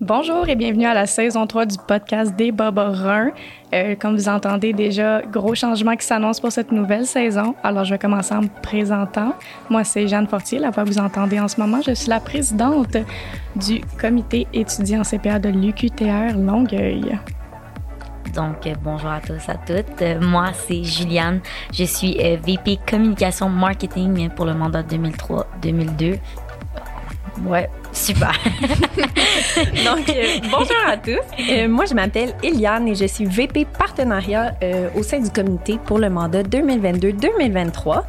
Bonjour et bienvenue à la saison 3 du podcast des Boborins. Euh, comme vous entendez déjà, gros changement qui s'annonce pour cette nouvelle saison. Alors, je vais commencer en me présentant. Moi, c'est Jeanne Fortier, la voix que vous entendez en ce moment. Je suis la présidente du comité étudiant CPA de l'UQTR Longueuil. Donc, euh, bonjour à tous, à toutes. Euh, moi, c'est Juliane. Je suis euh, VP Communication Marketing pour le mandat 2003-2002. Ouais, super. Donc, euh, bonjour à tous. Euh, moi, je m'appelle Eliane et je suis VP partenariat euh, au sein du comité pour le mandat 2022-2023.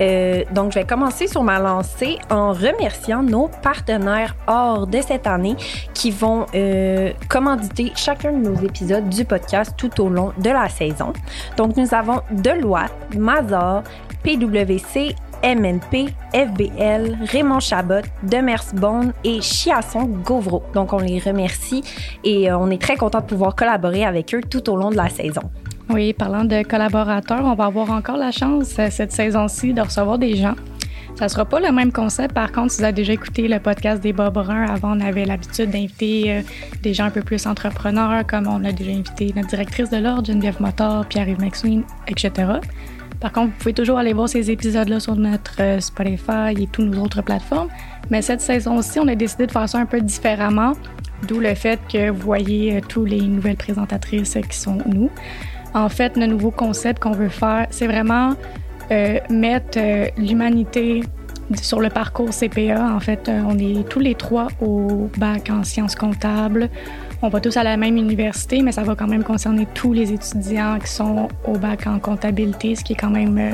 Euh, donc, je vais commencer sur ma lancée en remerciant nos partenaires hors de cette année qui vont commanditer chacun de nos épisodes du podcast tout au long de la saison. Donc, nous avons Deloitte, Mazar, PwC, MNP, FBL, Raymond Chabot, Demersbonne et Chiasson Gauvreau. Donc, on les remercie et euh, on est très content de pouvoir collaborer avec eux tout au long de la saison. Oui, parlant de collaborateurs, on va avoir encore la chance euh, cette saison-ci de recevoir des gens. Ça sera pas le même concept. Par contre, si vous avez déjà écouté le podcast des Bob avant, on avait l'habitude d'inviter euh, des gens un peu plus entrepreneurs, comme on a déjà invité notre directrice de l'ordre, Geneviève Motor, Pierre-Yves McSween, etc. Par contre, vous pouvez toujours aller voir ces épisodes-là sur notre euh, Spotify et toutes nos autres plateformes. Mais cette saison-ci, on a décidé de faire ça un peu différemment, d'où le fait que vous voyez euh, tous les nouvelles présentatrices qui sont nous. En fait, le nouveau concept qu'on veut faire, c'est vraiment euh, mettre l'humanité sur le parcours CPA. En fait, euh, on est tous les trois au bac en sciences comptables. On va tous à la même université, mais ça va quand même concerner tous les étudiants qui sont au bac en comptabilité, ce qui est quand même euh,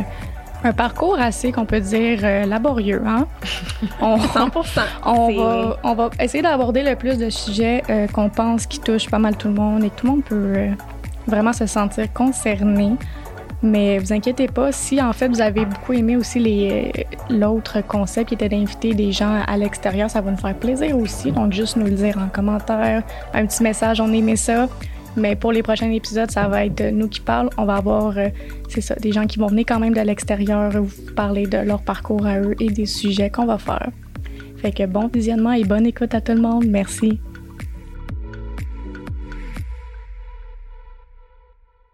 un parcours assez, qu'on peut dire, euh, laborieux. Hein? On, 100%. on, C'est- va, on va essayer d'aborder le plus de sujets euh, qu'on pense qui touchent pas mal tout le monde et que tout le monde peut euh, vraiment se sentir concerné. Mais vous inquiétez pas, si en fait vous avez beaucoup aimé aussi euh, l'autre concept qui était d'inviter des gens à l'extérieur, ça va nous faire plaisir aussi. Donc juste nous le dire en commentaire, un petit message, on aimait ça. Mais pour les prochains épisodes, ça va être nous qui parlons. On va avoir, euh, c'est ça, des gens qui vont venir quand même de l'extérieur vous parler de leur parcours à eux et des sujets qu'on va faire. Fait que bon visionnement et bonne écoute à tout le monde. Merci.